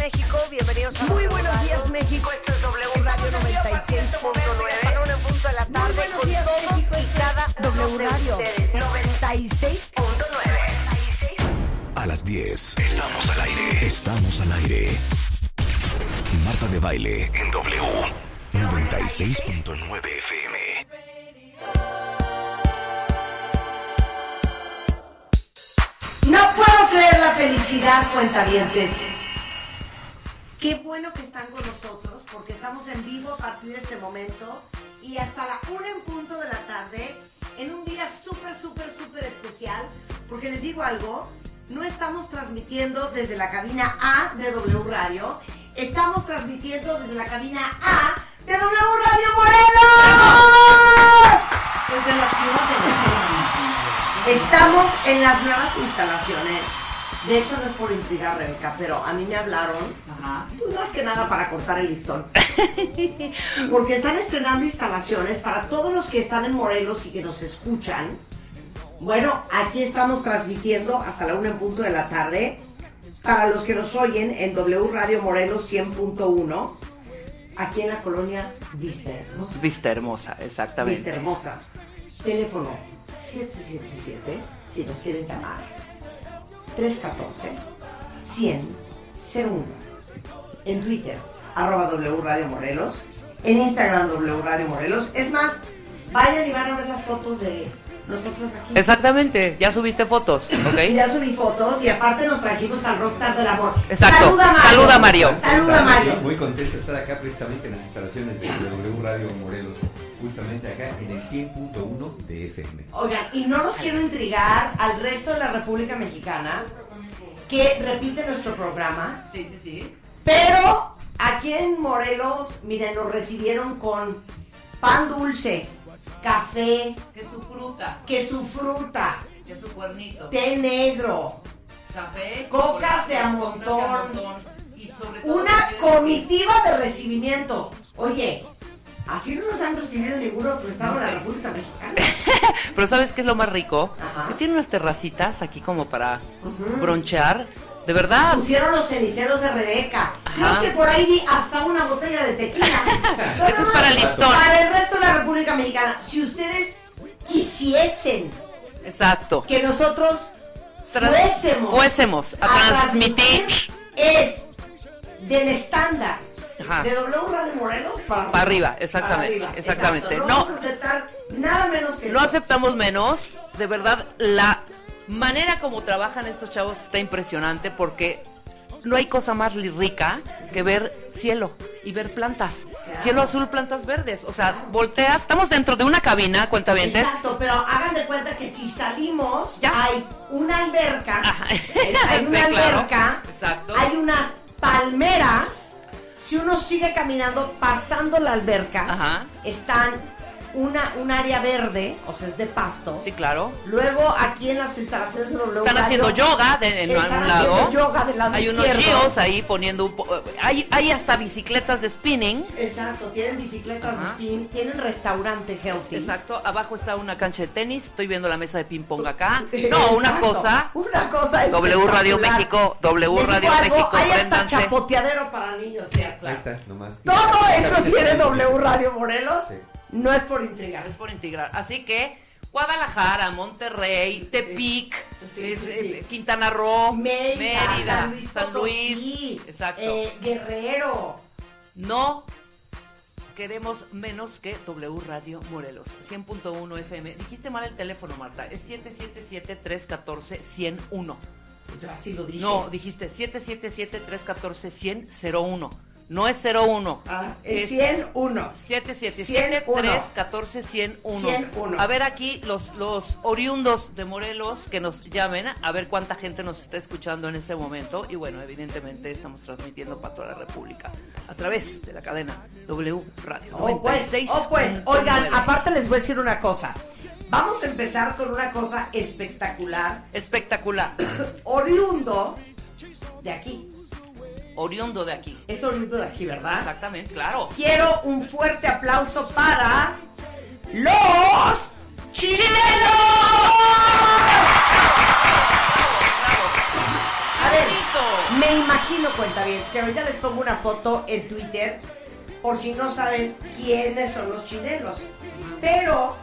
México. Bienvenidos a Muy buenos días, México. Esto es W Radio 96.9. Para una punto de la tarde buenos días, México. y cada W Radio ustedes. 96.9. A las 10. Estamos al aire. Estamos al aire. Marta de baile en W. 96.9 FM. No puedo creer la felicidad, cuentavientes. Qué bueno que están con nosotros porque estamos en vivo a partir de este momento y hasta la una en punto de la tarde en un día súper, súper, súper especial porque les digo algo, no estamos transmitiendo desde la cabina A de W Radio, estamos transmitiendo desde la cabina A de W Radio Morelos. Desde la ciudad de. Estamos en las nuevas instalaciones. De hecho, no es por intrigar, Rebeca, pero a mí me hablaron, pues más que nada para cortar el listón. Porque están estrenando instalaciones para todos los que están en Morelos y que nos escuchan. Bueno, aquí estamos transmitiendo hasta la una en punto de la tarde. Para los que nos oyen en W Radio Morelos 100.1, aquí en la colonia Vista Hermosa. Vista hermosa, exactamente. Vista Hermosa. Teléfono 777, si nos quieren llamar. 314 100 01. En Twitter, arroba W Radio Morelos. En Instagram, W Radio Morelos. Es más, vayan y van a ver las fotos de nosotros aquí. Exactamente, ya subiste fotos, ¿ok? Ya subí fotos y aparte nos trajimos al rockstar del amor. Exacto. Saluda Mario. Saluda, Mario. Saluda Mario. Muy, muy contento de estar acá precisamente en las instalaciones de W Radio Morelos, justamente acá en el 100.1 de FM. Oigan, y no los quiero intrigar al resto de la República Mexicana que repite nuestro programa, Sí, sí, sí. pero aquí en Morelos, miren, nos recibieron con pan dulce, café, Que su fruta, que su fruta, que su cuernito, té negro, café, Cocas de a montón. una comitiva de recibimiento. Oye, así no nos han recibido ningún otro estado de la República Mexicana. Pero ¿sabes qué es lo más rico? Ajá. Que tiene unas terracitas aquí como para Ujú. bronchear. De verdad. Pusieron los ceniceros de Rebeca. Creo que por ahí vi hasta una botella de tequila. No, Eso no, es para el listón. Para el resto de la República Mexicana. Si ustedes quisiesen Exacto. que nosotros fuésemos, fuésemos a transmitir. es del estándar Ajá. de W Radio Morelos para, Para arriba, exactamente, Para arriba, exactamente. exacto. No. No, vamos a aceptar nada menos que No aceptamos menos. De verdad, la manera como trabajan estos chavos está impresionante porque no hay cosa más rica que ver cielo y ver plantas. Cielo azul, plantas verdes. O sea, volteas, estamos dentro de una cabina, cuenta Exacto, pero hagan de cuenta que si salimos Ya. hay una alberca, Ajá. hay una Sí, claro. alberca, Exacto. hay unas palmeras. Si uno sigue caminando pasando la alberca, Ajá. están una, un área verde, o sea, es de pasto. Sí, claro. Luego aquí en las instalaciones de W Están Radio, haciendo yoga de- en están algún haciendo lado. yoga del lado Hay unos geos ahí poniendo un po- hay, hay hasta bicicletas de spinning. Exacto, tienen bicicletas de Ajá. spin, tienen restaurante healthy. Exacto, abajo está una cancha de tenis, estoy viendo la mesa de ping pong acá. No, Exacto. una cosa. Una cosa W Radio. México, W Radio algo, México, Hay hasta chapoteadero para niños, sí, Ahí claro. está, nomás. Todo eso tiene W Radio Morelos. Sí. No es por intrigar. Es por integrar. Así que Guadalajara, Monterrey, Tepic, Sí, sí, sí. Quintana Roo, Mérida, Mérida, San Luis, San Luis. Potosí, Exacto. eh, Guerrero. No queremos menos que W Radio Morelos, 100.1 FM. Dijiste mal el teléfono, Marta. Es 777-314-101. Pues yo así lo dije. No, dijiste 777-314-100-01. No es 01. Ah, es 101. 777-314-101. 101. A ver aquí los, los oriundos de Morelos que nos llamen, a ver cuánta gente nos está escuchando en este momento. Y bueno, evidentemente estamos transmitiendo para toda la República a través de la cadena W Radio. Oh, pues, 96. oh, pues, oigan, aparte les voy a decir una cosa. Vamos a empezar con una cosa espectacular. Espectacular. Oriundo de aquí. Oriundo de aquí. Es oriundo de aquí, ¿verdad? Exactamente, claro. Quiero un fuerte aplauso para los chilenos. A ver. Me imagino, cuenta bien. Si ahorita les pongo una foto en Twitter, por si no saben quiénes son los chinelos. Pero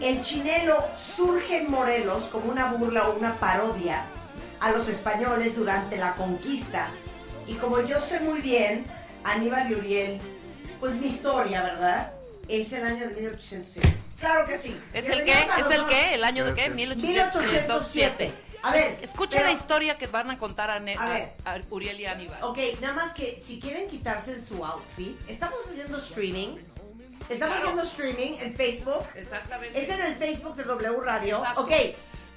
el chinelo surge en Morelos como una burla o una parodia a los españoles durante la conquista. Y como yo sé muy bien, Aníbal y Uriel, pues mi historia, ¿verdad? Es el año de 1807. Claro que sí. ¿Es el qué? ¿Es el qué? ¿El año de qué? 1807. A ver, escucha pero- la historia que van a contar a, Ne- A ver. a- a Uriel y Aníbal. Ok, nada más que si quieren quitarse su outfit, estamos haciendo streaming. Estamos Claro. haciendo streaming en Facebook. Exactamente. Es en el Facebook de W Radio. Exacto. Ok,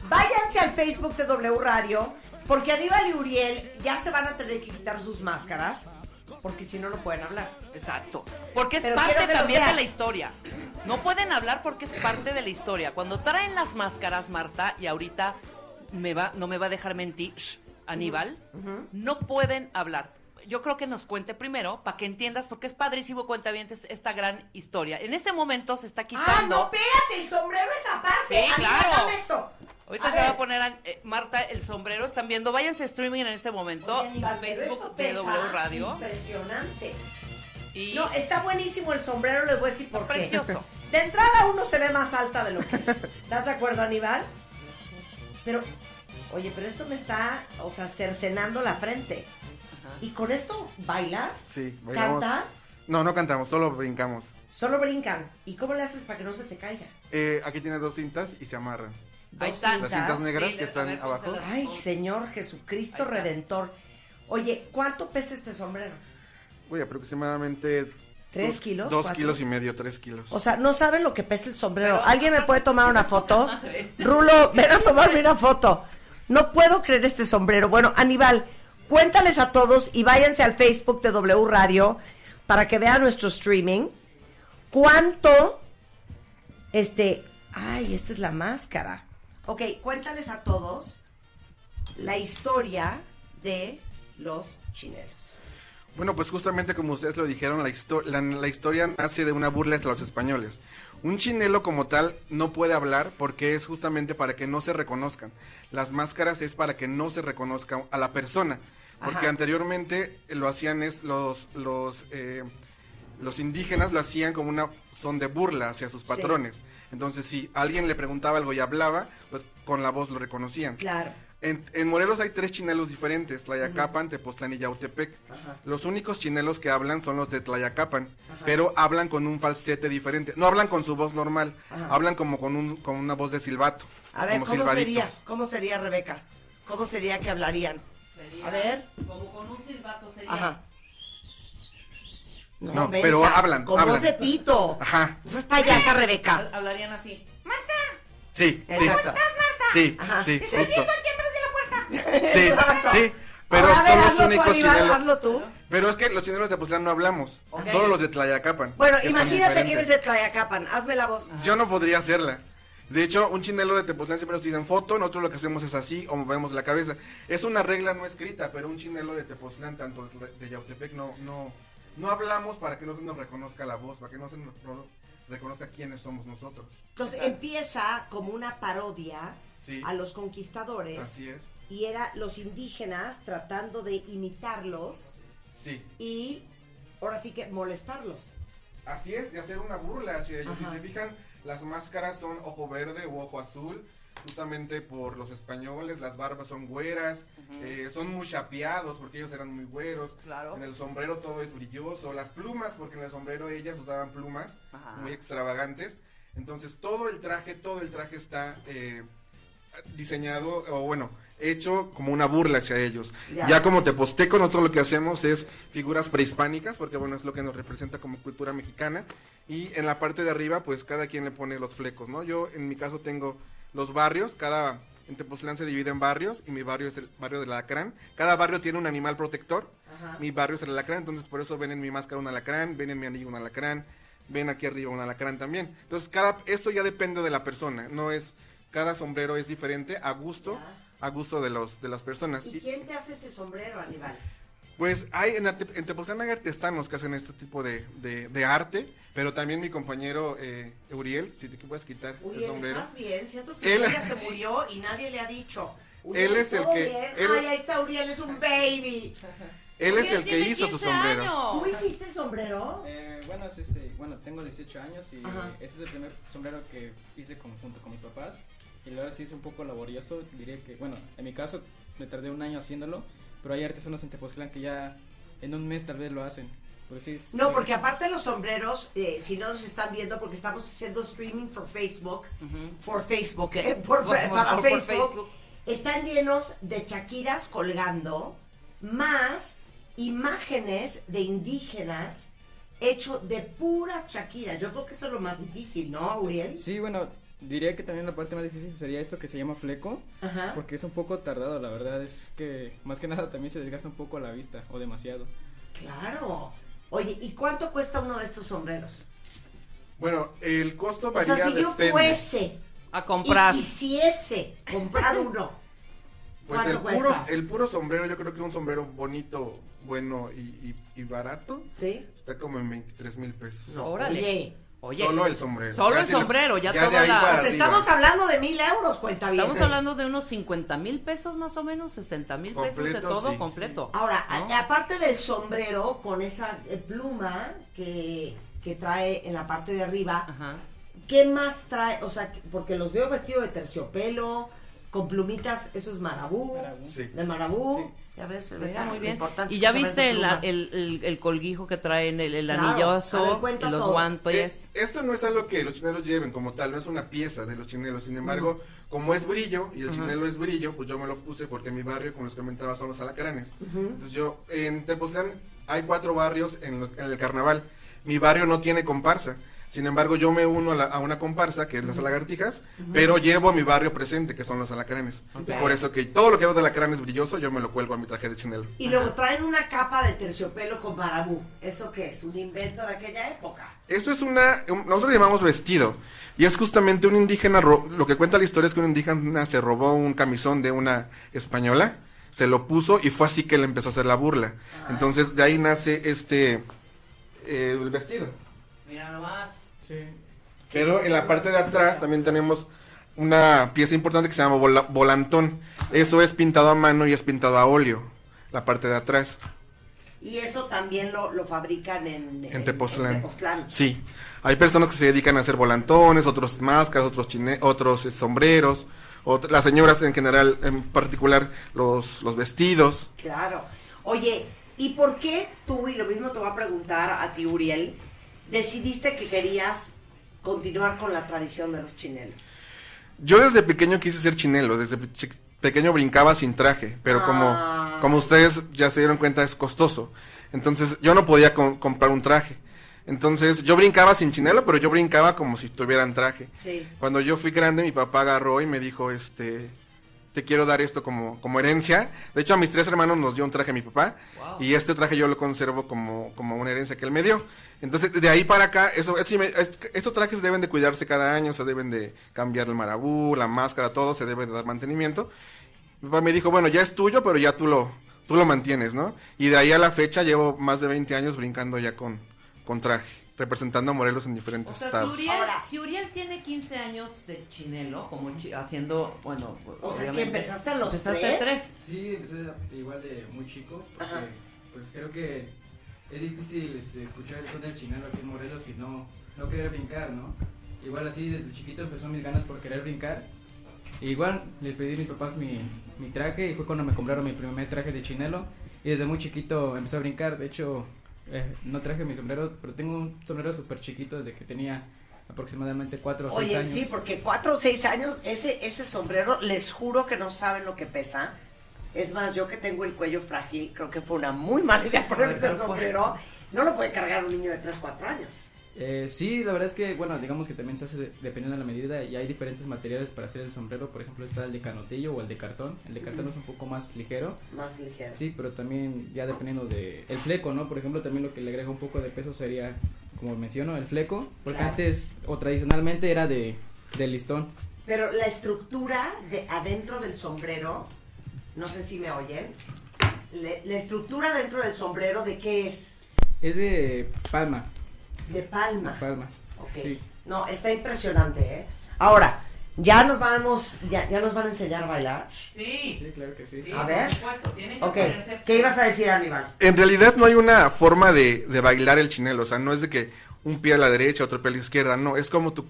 váyanse al Facebook de W Radio, porque Aníbal y Uriel ya se van a tener que quitar sus máscaras, porque si no, no pueden hablar. Exacto. Porque es Pero parte también de la historia. No pueden hablar porque es parte de la historia. Cuando traen las máscaras, Marta, y ahorita me va, no me va a dejar mentir, shh, Aníbal, no pueden hablar. Yo creo que nos cuente primero para que entiendas, porque es padrísimo cuenta bien esta gran historia. En este momento se está Ah, quitando. no, espérate, el sombrero es aparte. Sí, claro. eso. Ahorita A se va a poner a- eh, Marta el sombrero. Están viendo, váyanse streaming en este momento. Oye, Aníbal, Facebook de W Radio. Impresionante. Y No, está buenísimo el sombrero, les voy a decir por qué. precioso. De entrada uno se ve más alta de lo que es. ¿Estás de acuerdo, Aníbal? Pero, oye, pero esto me está, o sea, cercenando la frente. ¿Y con esto bailas? Sí, bailamos. ¿Cantas? No, no cantamos, solo brincamos. Solo brincan. ¿Y cómo le haces para que no se te caiga? Eh, aquí tiene dos cintas y se amarran. Ahí están. Las cintas negras Sí, que están ver, abajo. Ay, Señor Jesucristo. Redentor. Oye, ¿cuánto pesa este sombrero? Uy, aproximadamente... ¿Tres dos- kilos? Dos ¿Cuatro? kilos y medio, tres kilos. O sea, no saben lo que pesa el sombrero. Pero- ¿Alguien me puede tomar una foto? Rulo, ven a tomarme una foto. No puedo creer este sombrero. Bueno, Aníbal, cuéntales a todos y váyanse al Facebook de W Radio para que vean nuestro streaming. ¿Cuánto? Este. Ay, esta es la máscara. Ok, cuéntales a todos la historia de los chineros. Bueno, pues justamente como ustedes lo dijeron, la, histo- la- la historia nace de una burla entre los españoles. Un chinelo como tal no puede hablar porque es justamente para que no se reconozcan. Las máscaras es para que no se reconozca a la persona. Porque Ajá. anteriormente lo hacían es los, los, eh, los indígenas lo hacían como una son de burla hacia sus patrones. Entonces, si alguien le preguntaba algo y hablaba, pues con la voz lo reconocían. Claro. En, en Morelos hay tres chinelos diferentes, Tlayacapan, Tepoztlán y Yautepec. Los únicos chinelos que hablan son los de Tlayacapan, pero hablan con un falsete diferente. No hablan con su voz normal, hablan como con, un, con una voz de silbato, A ver, como ¿cómo sería? ¿Cómo sería, Rebeca? ¿Cómo sería que hablarían? Sería A ver. Como con un silbato sería. Ajá. No, pero hablan, Con hablan. voz de pito. Ajá. No es payasa, Rebeca. Hab- Hablarían así. Sí, sí. Exacto. Sí, Ajá. sí, Estoy justo. Sí, Exacto. sí. Pero Ahora, son los hazlo tú, únicos Aníbal, chinelos. hazlo tú. Pero es que los chinelos de Tepoztlán no hablamos, Ok. solo los de Tlayacapan. Bueno, imagínate que eres de Tlayacapan. Hazme la voz. Yo no podría hacerla. De hecho, un chinelo de Tepoztlán siempre nos dicen foto, nosotros lo que hacemos es así o movemos la cabeza. Es una regla no escrita, pero un chinelo de Tepoztlán, tanto de- de Yautepec, no, no, no hablamos para que no se nos reconozca la voz, para que no se nos no reconozca quiénes somos nosotros. Entonces empieza como una parodia Sí. a los conquistadores Así es. y era los indígenas tratando de imitarlos Sí. y ahora sí que molestarlos. Así es, de hacer una burla hacia ellos. Ajá. Si se fijan, las máscaras son ojo verde u ojo azul, justamente por los españoles, las barbas son güeras, eh, son muy chapeados porque ellos eran muy güeros. Claro. En el sombrero todo es brilloso, las plumas, porque en el sombrero ellas usaban plumas Ajá. muy extravagantes. Entonces todo el traje, todo el traje está eh, diseñado, o bueno, hecho como una burla hacia ellos. Ya. Ya, como teposteco, nosotros lo que hacemos es figuras prehispánicas, porque bueno, es lo que nos representa como cultura mexicana. Y en la parte de arriba, pues cada quien le pone los flecos, ¿no? Yo en mi caso tengo los barrios, cada... En Tepoztlán se divide en barrios y mi barrio es el barrio del alacrán. Cada barrio tiene un animal protector. Mi barrio es el alacrán, entonces por eso ven en mi máscara un alacrán, ven en mi anillo un alacrán, ven aquí arriba un alacrán también. Entonces cada esto ya depende de la persona, no es cada sombrero es diferente a gusto, a gusto de los de las personas. ¿Y Y- quién te hace ese sombrero, Aníbal? pues hay en, Arte- en Tepoztlán hay artesanos que hacen este tipo de, de- de arte, pero también mi compañero eh, Uriel, si te puedes quitar el Uriel, sombrero. ¿estás bien? Siento que Él- ella se murió y nadie le ha dicho. Él es el ¿todo que- él- Ay, ahí está Uriel, es un baby. Él es Uriel el que hizo su 15 sombrero. años. ¿Tú hiciste el sombrero? Eh, bueno, es este, bueno, tengo 18 años y Ajá. este es el primer sombrero que hice con- junto con mis papás. Y la verdad sí es un poco laborioso, diría que, bueno, en mi caso me tardé un año haciéndolo, pero hay artesanos en Tepoztlán que ya en un mes tal vez lo hacen. Pero sí es- No, porque aparte de los sombreros, eh, si no nos están viendo, porque estamos haciendo streaming por Facebook, por Facebook, ¿eh? Por, por- para por Facebook, Facebook. están llenos de chaquiras colgando, más imágenes de indígenas hecho de puras chaquiras. Yo creo que eso es lo más difícil, ¿no, Uriel? Sí, bueno, diría que también la parte más difícil sería esto que se llama fleco, Ajá. porque es un poco tardado, la verdad es que más que nada también se desgasta un poco la vista, o demasiado. Claro. Oye, ¿y cuánto cuesta uno de estos sombreros? Bueno, el costo O varía sea, si yo depende. fuese A comprar. y quisiese comprar uno, Pues ¿cuánto el cuesta? puro, el puro sombrero, yo creo que un sombrero bonito, bueno y, y- y barato, ¿Sí? está como en 23 mil pesos. No, Órale. Oye, Oye, Solo el sombrero. Solo Ya el sombrero, ya ahí la- para pues estamos hablando de mil euros, cuenta bien. Estamos hablando de unos 50 mil pesos más o menos, 60 mil pesos de Completo, todo sí. completo. Ahora, aparte del sombrero con esa eh, pluma que, que trae en la parte de arriba, Ajá. ¿qué más trae? O sea, que- porque los veo vestidos de terciopelo, con plumitas, eso es marabú. Sí. de marabú. Sí. Ya ves, Mira, muy bien. importante Y ya viste el, el, el- el colguijo que traen, el, el Claro. Anillazo, ver, los todo. guantes. Eh, esto no es algo que los chinelos lleven como tal, no es una pieza de los chinelos. Sin embargo, como es brillo y el chinelo es brillo, pues yo me lo puse porque mi barrio, como les comentaba, son los alacranes. Entonces yo, en Tepoztlán hay cuatro barrios en, lo- en el carnaval. Mi barrio no tiene comparsa. Sin embargo, yo me uno a, la- a una comparsa, que es las lagartijas, pero llevo a mi barrio presente, que son los alacranes. Es por eso que todo lo que veo de alacranes brilloso, yo me lo cuelgo a mi traje de chinelo. Y luego traen una capa de terciopelo con marabú. ¿Eso qué es? ¿Un invento de aquella época? Esto es una, un- nosotros le llamamos vestido, y es justamente un indígena, ro- lo que cuenta la historia es que un indígena se robó un camisón de una española, se lo puso y fue así que le empezó a hacer la burla. Entonces de ahí nace este, eh, el vestido. Mira nomás. Sí. Pero en la parte de atrás también tenemos una pieza importante que se llama vola- volantón. Eso es pintado a mano y es pintado a óleo, la parte de atrás. Y eso también lo, lo fabrican en, En Tepoztlán. en Tepoztlán. Sí, hay personas que se dedican a hacer volantones, otros máscaras, otros chine otros eh, sombreros, ot- las señoras en general, en particular los, los vestidos. Claro. Oye, ¿y por qué tú, y lo mismo te voy a preguntar a ti, Uriel, decidiste que querías continuar con la tradición de los chinelos? Yo desde pequeño quise ser chinelo, desde pequeño brincaba sin traje, pero Ah. como, como ustedes ya se dieron cuenta es costoso. Entonces yo no podía com- comprar un traje. Entonces yo brincaba sin chinelo, pero yo brincaba como si tuvieran traje. Sí. Cuando yo fui grande, mi papá agarró y me dijo, este, te quiero dar esto como, como herencia. De hecho, a mis tres hermanos nos dio un traje mi papá. Wow. Y este traje yo lo conservo como, como una herencia que él me dio. Entonces, de ahí para acá, eso, estos trajes deben de cuidarse cada año, se deben de cambiar el marabú, la máscara, todo, se debe de dar mantenimiento. Mi papá me dijo, bueno, ya es tuyo, pero ya tú lo, tú lo mantienes, ¿no? Y de ahí a la fecha llevo más de 20 años brincando ya con, con traje, representando a Morelos en diferentes O sea, si estados. Uriel, Ahora- si Uriel tiene 15 años de chinelo, como chi- haciendo, bueno, O sea, que empezaste a los empezaste tres. Sí, empecé igual de muy chico, porque Ajá. pues creo que es difícil este, escuchar el son del chinelo aquí en Morelos y no, no querer brincar, ¿no? Igual así desde chiquito empezó mis ganas por querer brincar. Igual les pedí a mis papás mi, mi traje y fue cuando me compraron mi primer traje de chinelo y desde muy chiquito empecé a brincar. De hecho, eh, no traje mi sombrero, pero tengo un sombrero súper chiquito desde que tenía aproximadamente 4 o 6 Oye, años. sí, porque cuatro o seis años, ese, ese sombrero, les juro que no saben lo que pesa. Es más, yo que tengo el cuello frágil, creo que fue una muy mala idea ponerme ese pues, sombrero. No lo puede cargar un niño de 3, 4 años. Eh, sí, la verdad es que, bueno, digamos que también se hace de- dependiendo de la medida y hay diferentes materiales para hacer el sombrero. Por ejemplo, está el de canotillo o el de cartón. El de cartón es un poco más ligero, Más ligero. sí, pero también ya dependiendo de el fleco, ¿no? Por ejemplo, también lo que le agrega un poco de peso sería, como menciono, el fleco, porque Claro. antes o tradicionalmente era de, de listón. Pero la estructura de adentro del sombrero, no sé si me oyen, le- la estructura dentro del sombrero, ¿de qué es? Es de palma, De palma. palma. Ok. Sí. No, está impresionante, ¿eh? Ahora, ¿Ya nos vamos, ya, ya nos van a enseñar a bailar? Sí. Sí, claro que sí. Sí, A ver. por supuesto, tienen que Ok, ponerse- ¿qué ibas a decir, Aníbal? En realidad no hay una forma de, de bailar el chinelo, o sea, no es de que un pie a la derecha, otro pie a la izquierda, no, es como tú,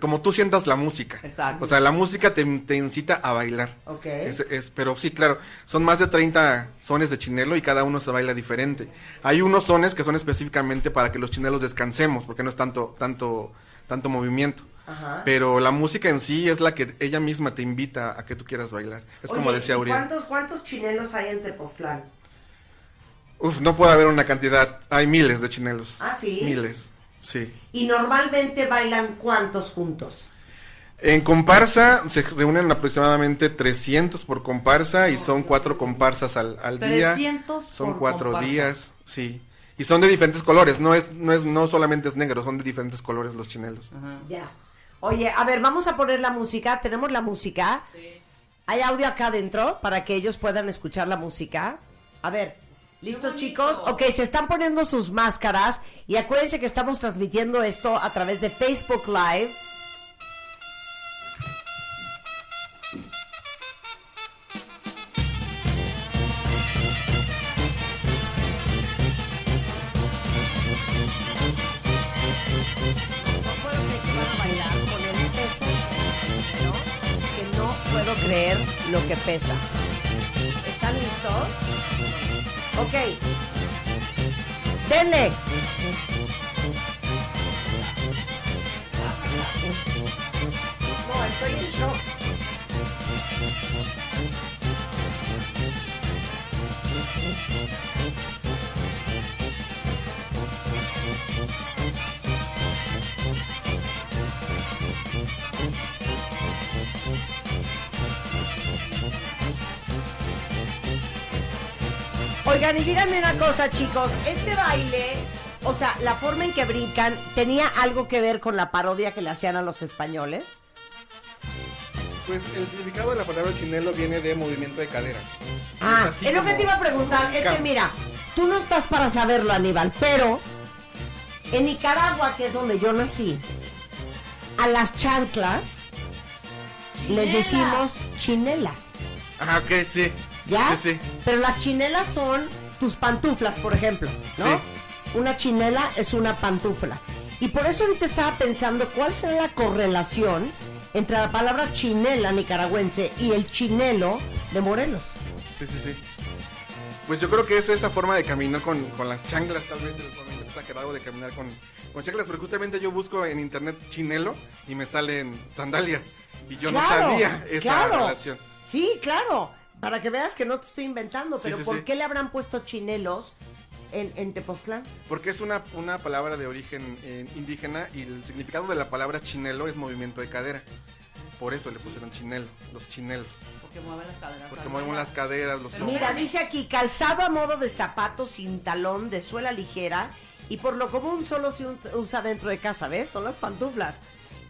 como tú sientas la música. Exacto. O sea, la música te, te incita a bailar. Ok. Es, es- pero sí, claro, son más de 30 sones de chinelo y cada uno se baila diferente. Hay unos sones que son específicamente para que los chinelos descansemos, porque no es tanto, tanto, tanto movimiento. Ajá. Pero la música en sí es la que ella misma te invita a que tú quieras bailar. Es como decía ¿y Uriel. ¿Cuántos, ¿Cuántos chinelos hay en Tepoztlán? Uf, no puede haber una cantidad. Hay miles de chinelos. Ah, ¿sí? Miles, sí. ¿Y normalmente bailan cuántos juntos? En comparsa se reúnen aproximadamente 300 por comparsa y son cuatro comparsas al, al día. 300 Son por cuatro comparsa. días, sí. Y son de diferentes colores, no es, no es, no solamente es negro, son de diferentes colores los chinelos. Ya. Oye, a ver, vamos a poner la música. ¿Tenemos la música? ¿Hay audio acá adentro para que ellos puedan escuchar la música? A ver, ¿listos chicos? Ok, se están poniendo sus máscaras y acuérdense que estamos transmitiendo esto a través de Facebook Live. No puedo creer Ok. Denle. No, estoy en shock. Oigan, y díganme una cosa, chicos. Este baile, o sea, la forma en que brincan, ¿tenía algo que ver con la parodia que le hacían a los españoles? Pues el significado de la palabra chinelo viene de movimiento de cadera. Ah, así es lo que te iba a preguntar. Es que mira, tú no estás para saberlo, Aníbal, pero en Nicaragua, que es donde yo nací, a las chanclas les decimos chinelas. Ah, ok, sí. ¿Ya? Sí, sí. Pero las chinelas son tus pantuflas, por ejemplo, ¿no? Sí. Una chinela es una pantufla. Y por eso ahorita estaba pensando cuál será la correlación entre la palabra chinela nicaragüense y el chinelo de Morelos. Sí, sí, sí. Pues yo creo que es esa forma de caminar con, con las chanclas, tal vez de caminar con, con chanclas, pero justamente yo busco en internet chinelo y me salen sandalias. Y yo no sabía esa claro. relación. Sí, claro. Para que veas que no te estoy inventando, pero sí, ¿por sí. qué le habrán puesto chinelos en, en Tepoztlán? Porque es una, una palabra de origen eh, indígena y el significado de la palabra chinelo es movimiento de cadera. Por eso le pusieron chinelo, los chinelos. Porque mueven las caderas. Porque mueven las caderas, los hombros. Mira, dice aquí, calzado a modo de zapato sin talón, de suela ligera, y por lo común solo se usa dentro de casa, ¿ves? Son las pantuflas.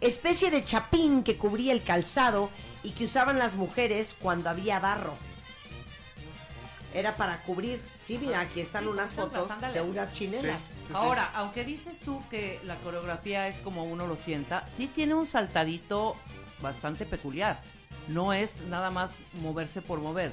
Especie de chapín que cubría el calzado y que usaban las mujeres cuando había barro. Era para cubrir. Sí, mira, aquí están unas fotos de unas chinelas. Sí, sí. Ahora, aunque dices tú que la coreografía es como uno lo sienta, sí tiene un saltadito bastante peculiar. No es nada más moverse por mover.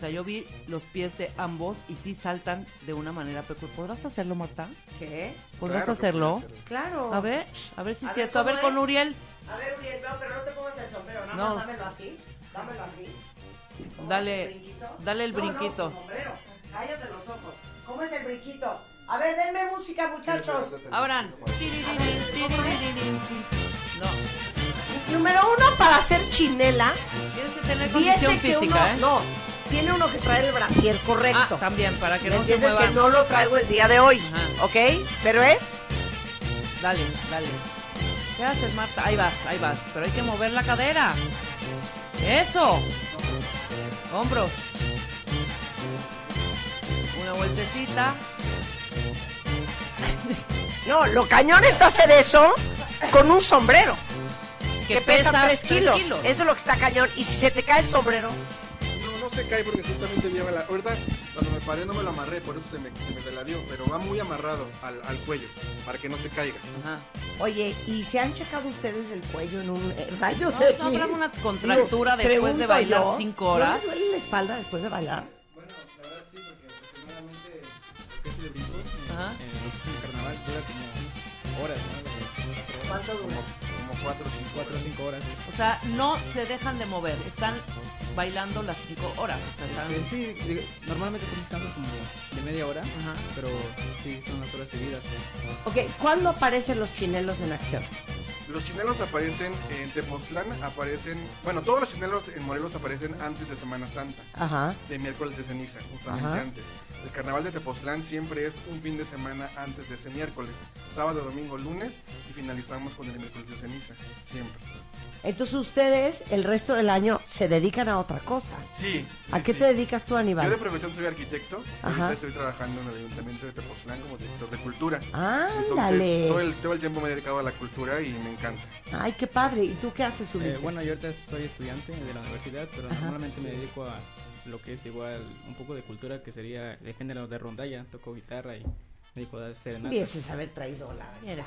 O sea, yo vi los pies de ambos y sí saltan de una manera peculiar. ¿Podrás hacerlo, Marta? ¿Qué? ¿Podrás Claro hacerlo? hacerlo. Claro. A ver, a ver si es cierto. A ver ¿cómo con es? Uriel. A ver, Uriel, no, pero no te pongas el sombrero, nada No. más dámelo así. Dámelo así. ¿Cómo Dale- es el brinquito? dale el No, no, brinquito. sin sombrero. Cállate los ojos. ¿Cómo es el brinquito? A ver, denme música, muchachos. Abran. No, Número uno, para hacer chinela, tienes que tener condición física, uno, ¿eh? no, tiene uno que traer el brasier correcto. Ah, también, para que ¿Me no se entiendes mueva. que no lo traigo el día de hoy? Ajá. ¿Ok? Pero es Dale, dale. ¿Qué haces, Marta? Ahí vas, ahí vas. Pero hay que mover la cadera. Eso. Hombros. Una vueltecita. No, lo cañón está hacer eso con un sombrero. Que, Que, pesa 3 tres kilos. Eso es lo que está cañón. Y si se te cae el sombrero, se cae porque justamente lleva la. Ahorita, cuando me pared no me lo amarré, por eso se me, se me veladió, pero va muy amarrado al, al cuello, para que no se caiga. Ajá. Oye, ¿y se han checado ustedes el cuello en un rayos ¿No, no habrá una contractura Digo, después de bailar yo, cinco horas? ¿No les duele la espalda después de bailar? Bueno, la verdad sí, porque aproximadamente lo que es el brinco, en, Ajá. en lo que es el carnaval, dura como horas, ¿no? ¿Cuánto dura? Como cuatro o cinco. 4 o 5 horas. O sea, no se dejan de mover, están bailando las cinco horas. Este, sí, digo, normalmente son descansos como de media hora, Ajá. pero sí, son las horas seguidas. Ok, ¿cuándo aparecen los chinelos en acción? Los chinelos aparecen en Tepoztlán, aparecen, bueno, todos los chinelos en Morelos aparecen antes de Semana Santa, Ajá. de miércoles de ceniza, justamente Ajá. antes. El carnaval de Tepoztlán siempre es un fin de semana antes de ese miércoles, sábado, domingo, lunes y finalizamos con el miércoles de ceniza, siempre. Entonces ustedes el resto del año se dedican a otra cosa. Sí. ¿A sí, qué sí. te dedicas tú, Yo de Aníbal? profesión soy arquitecto, ahorita estoy trabajando en el Ayuntamiento de Tepoztlán como director de cultura. Ándale. Entonces, todo el, todo el tiempo me he dedicado a la cultura y me encanta. Ay, qué padre. ¿Y tú qué haces, Eh, Ulises? bueno, yo ahorita soy estudiante de la universidad, pero Ajá. normalmente me dedico a lo que es igual un poco de cultura, que sería el género de rondalla. Toco guitarra y me dedico a serenatas. Hubieses haber traído la... Eres-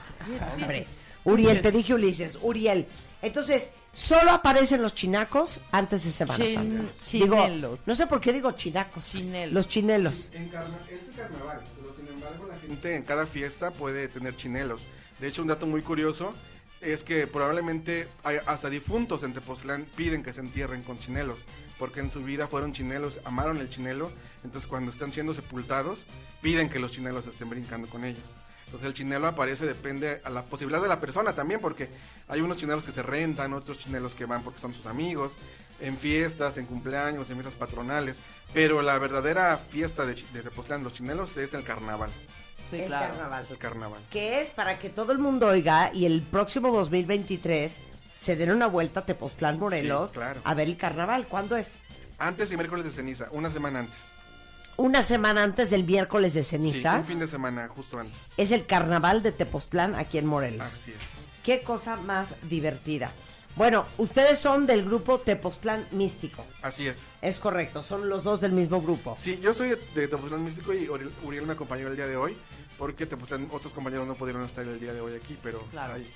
Hombre, Uriel, te dije Ulises, Uriel. Entonces, solo aparecen los chinacos antes de Semana Chin- Santa. Digo, chinelos. no sé por qué digo chinacos. Chinelos. Los chinelos. En carna es el carnaval, pero sin embargo la gente en cada fiesta puede tener chinelos. De hecho, un dato muy curioso es que probablemente hasta difuntos en Tepoztlán piden que se entierren con chinelos, porque en su vida fueron chinelos, amaron el chinelo, entonces cuando están siendo sepultados piden que los chinelos estén brincando con ellos. Entonces el chinelo aparece, depende a la posibilidad de la persona también, porque hay unos chinelos que se rentan, otros chinelos que van porque son sus amigos, en fiestas, en cumpleaños, en fiestas patronales, pero la verdadera fiesta de, de Tepoztlán, los chinelos, es el carnaval, Sí, el claro. carnaval. el carnaval. Que es para que todo el mundo oiga y el próximo 2023 se den una vuelta a Tepoztlán, Morelos, Sí, claro. a ver el carnaval. ¿Cuándo es? Antes y miércoles de ceniza, una semana antes. Una semana antes del miércoles de Sí, ceniza. un fin de semana justo antes. Es el carnaval de Tepoztlán aquí en Morelos. Así es. Qué cosa más divertida. Bueno, ustedes son del grupo Tepoztlán Místico. Así es. Es correcto, son los dos del mismo grupo. Sí, yo soy de, de Tepoztlán Místico y Uriel, Uriel me acompañó el día de hoy, porque Tepoztlán, otros compañeros no pudieron estar el día de hoy aquí, pero Claro. ahí.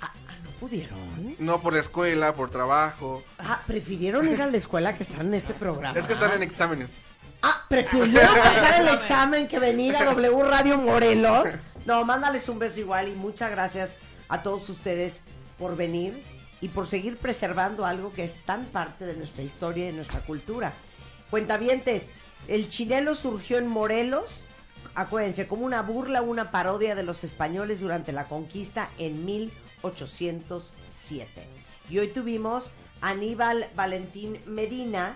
Ah, ah, ¿no pudieron? No por la escuela, por trabajo. Ah, prefirieron ir a la escuela que estar en este programa. Es que están en exámenes. Ah, prefirieron pasar el examen que venir a W Radio Morelos. No, mándales un beso igual y muchas gracias a todos ustedes por venir y por seguir preservando algo que es tan parte de nuestra historia y de nuestra cultura. Cuentavientes, el chinelo surgió en Morelos, acuérdense, como una burla, una parodia de los españoles durante la conquista en 1807. Y hoy tuvimos a Aníbal Valentín Medina,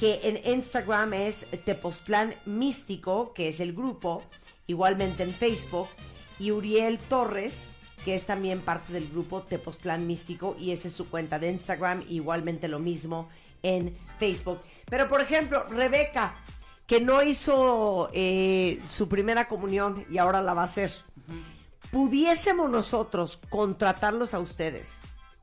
que en Instagram es Tepoztlán Místico, que es el grupo, igualmente en Facebook, y Uriel Torres, que es también parte del grupo Tepoztlán Místico, y esa es su cuenta de Instagram, igualmente lo mismo en Facebook. Pero por ejemplo, Rebeca, que no hizo eh, su primera comunión y ahora la va a hacer, ¿pudiésemos nosotros contratarlos a ustedes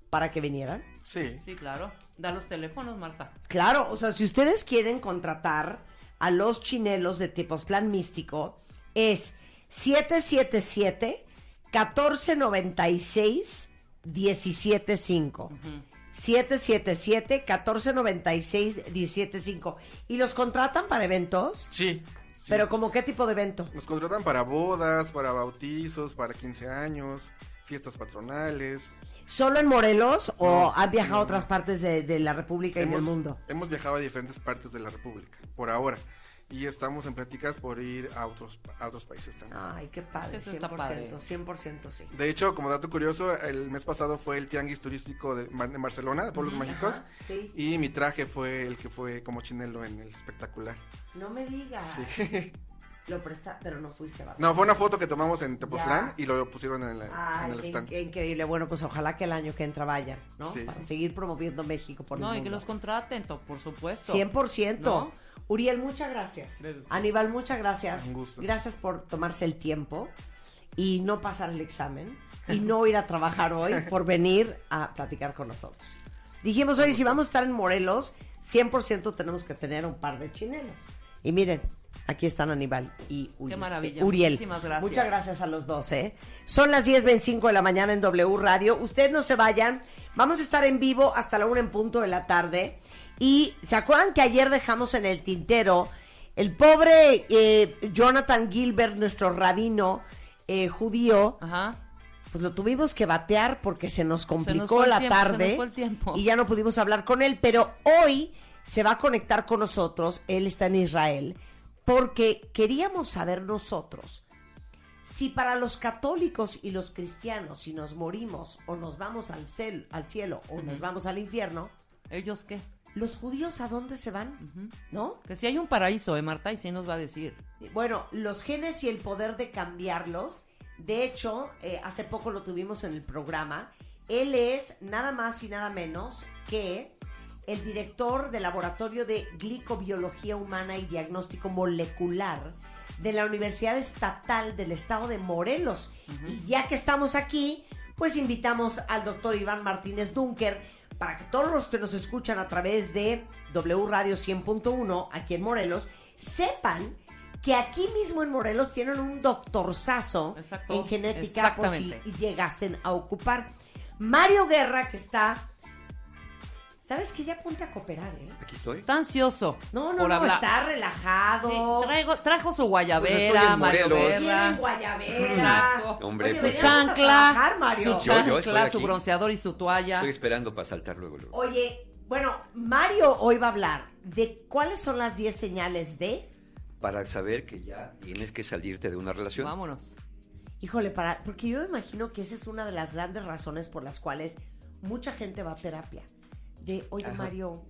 para que vinieran? Sí. Sí, claro. Da los teléfonos, Marta. Claro, o sea, si ustedes quieren contratar a los chinelos de Tepoztlán Místico, es 777 1496 175. 777 1496 175. ¿Y los contratan para eventos? Sí. sí. Pero como qué tipo de evento? Nos contratan para bodas, para bautizos, para 15 años, fiestas patronales. ¿Solo en Morelos o han viajado a otras partes de, de la República y del mundo? hemos viajado a diferentes partes de la República, por ahora. Y estamos en pláticas por ir a otros, a otros países también. Ay, qué padre, Eso 100%, está padre. 100% sí. De hecho, como dato curioso, el mes pasado fue el tianguis turístico de, de Barcelona, de Pueblos Mágicos. Ajá, sí. Y mi traje fue el que fue como chinelo en el espectacular. No me digas. Sí. Lo presta, pero no fuiste, ¿verdad? No, fue una foto que tomamos en Tepoztlán Ya. y lo pusieron en, la- Ay, en el qué, stand. qué increíble. Bueno, pues ojalá que el año que entra vayan, ¿no? Sí, Para sí. seguir promoviendo México por No, el y que mundo. los contraten, to- por supuesto. 100%. ¿No? Uriel, muchas gracias. Gracias. Aníbal, muchas gracias. Un gusto. Gracias por tomarse el tiempo y no pasar el examen y no ir a trabajar hoy por venir a platicar con nosotros. Dijimos, oye, si vamos a estar en Morelos, 100% tenemos que tener un par de chinelos. Y miren, Aquí están Aníbal y Uriel. Qué maravilla. Uriel. Muchísimas gracias. Muchas gracias a los dos, ¿eh? Son las 10.25 de la mañana en W Radio. Ustedes no se vayan. Vamos a estar en vivo hasta la una en punto de la tarde. Y ¿se acuerdan que ayer dejamos en el tintero el pobre eh, Jonathan Gilbert, nuestro rabino eh, judío? Ajá. Pues lo tuvimos que batear porque se nos complicó la tiempo, tarde y ya no pudimos hablar con él, pero hoy se va a conectar con nosotros, él está en Israel, porque queríamos saber nosotros si para los católicos y los cristianos, si nos morimos o nos vamos al, cel- al cielo o nos vamos al infierno, ¿Ellos qué? Los judíos a dónde se van, ¿no? Que si hay un paraíso, ¿eh, Marta? Y sí nos va a decir. Bueno, los genes y el poder de cambiarlos. De hecho, eh, hace poco lo tuvimos en el programa. Él es nada más y nada menos que el director del Laboratorio de Glicobiología Humana y Diagnóstico Molecular de la Universidad Estatal del Estado de Morelos. Y ya que estamos aquí, pues invitamos al doctor Iván Martínez Dunker para que todos los que nos escuchan a través de W Radio 100.1 aquí en Morelos sepan que aquí mismo en Morelos tienen un doctorzazo Exacto, en genética por si llegasen a ocupar. Mario Guerra, que está... ¿Sabes que Ya ponte a cooperar, ¿eh? Aquí estoy. Está ansioso. No, no, por no, hablar. está relajado. Sí, traigo, trajo su Pues guayabera, en Mario Guerra. guayabera. Exacto. Hombre, Oye, pues- Su veníamos a chancla, trabajar, Mario. su Yo- yo estoy chancla, su bronceador y su toalla. Estoy esperando para saltar luego. luego. Oye, bueno, Mario hoy va a hablar de cuáles son las 10 señales de... Para saber que ya tienes que salirte de una relación. Vámonos. Híjole, para, porque yo me imagino que esa es una de las grandes razones por las cuales mucha gente va a terapia. De, oye Ajá. Mario,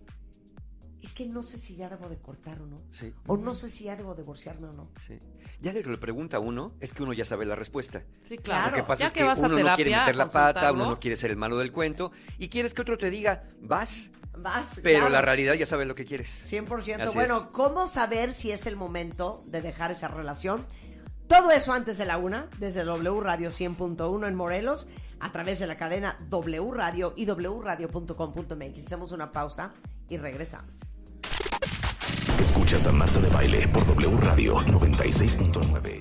es que no sé si ya debo de cortar o no. Sí. O no sé si ya debo divorciarme o no. Sí. Ya de que lo pregunta uno, es que uno ya sabe la respuesta. Sí, Claro. Lo que pasa ya es que, que, vas uno terapia, no quiere meter la pata, uno no quiere ser el malo del cuento y quieres que otro te diga, vas, Vas, pero claro. la realidad ya sabes lo que quieres. 100%. Así bueno, es. ¿cómo saber si es el momento de dejar esa relación? Todo eso antes de la una, desde W Radio 100.1 en Morelos, a través de la cadena W Radio y wradio.com.mx. Hacemos una pausa y regresamos. Escuchas a Marta de Baile por W Radio 96.9.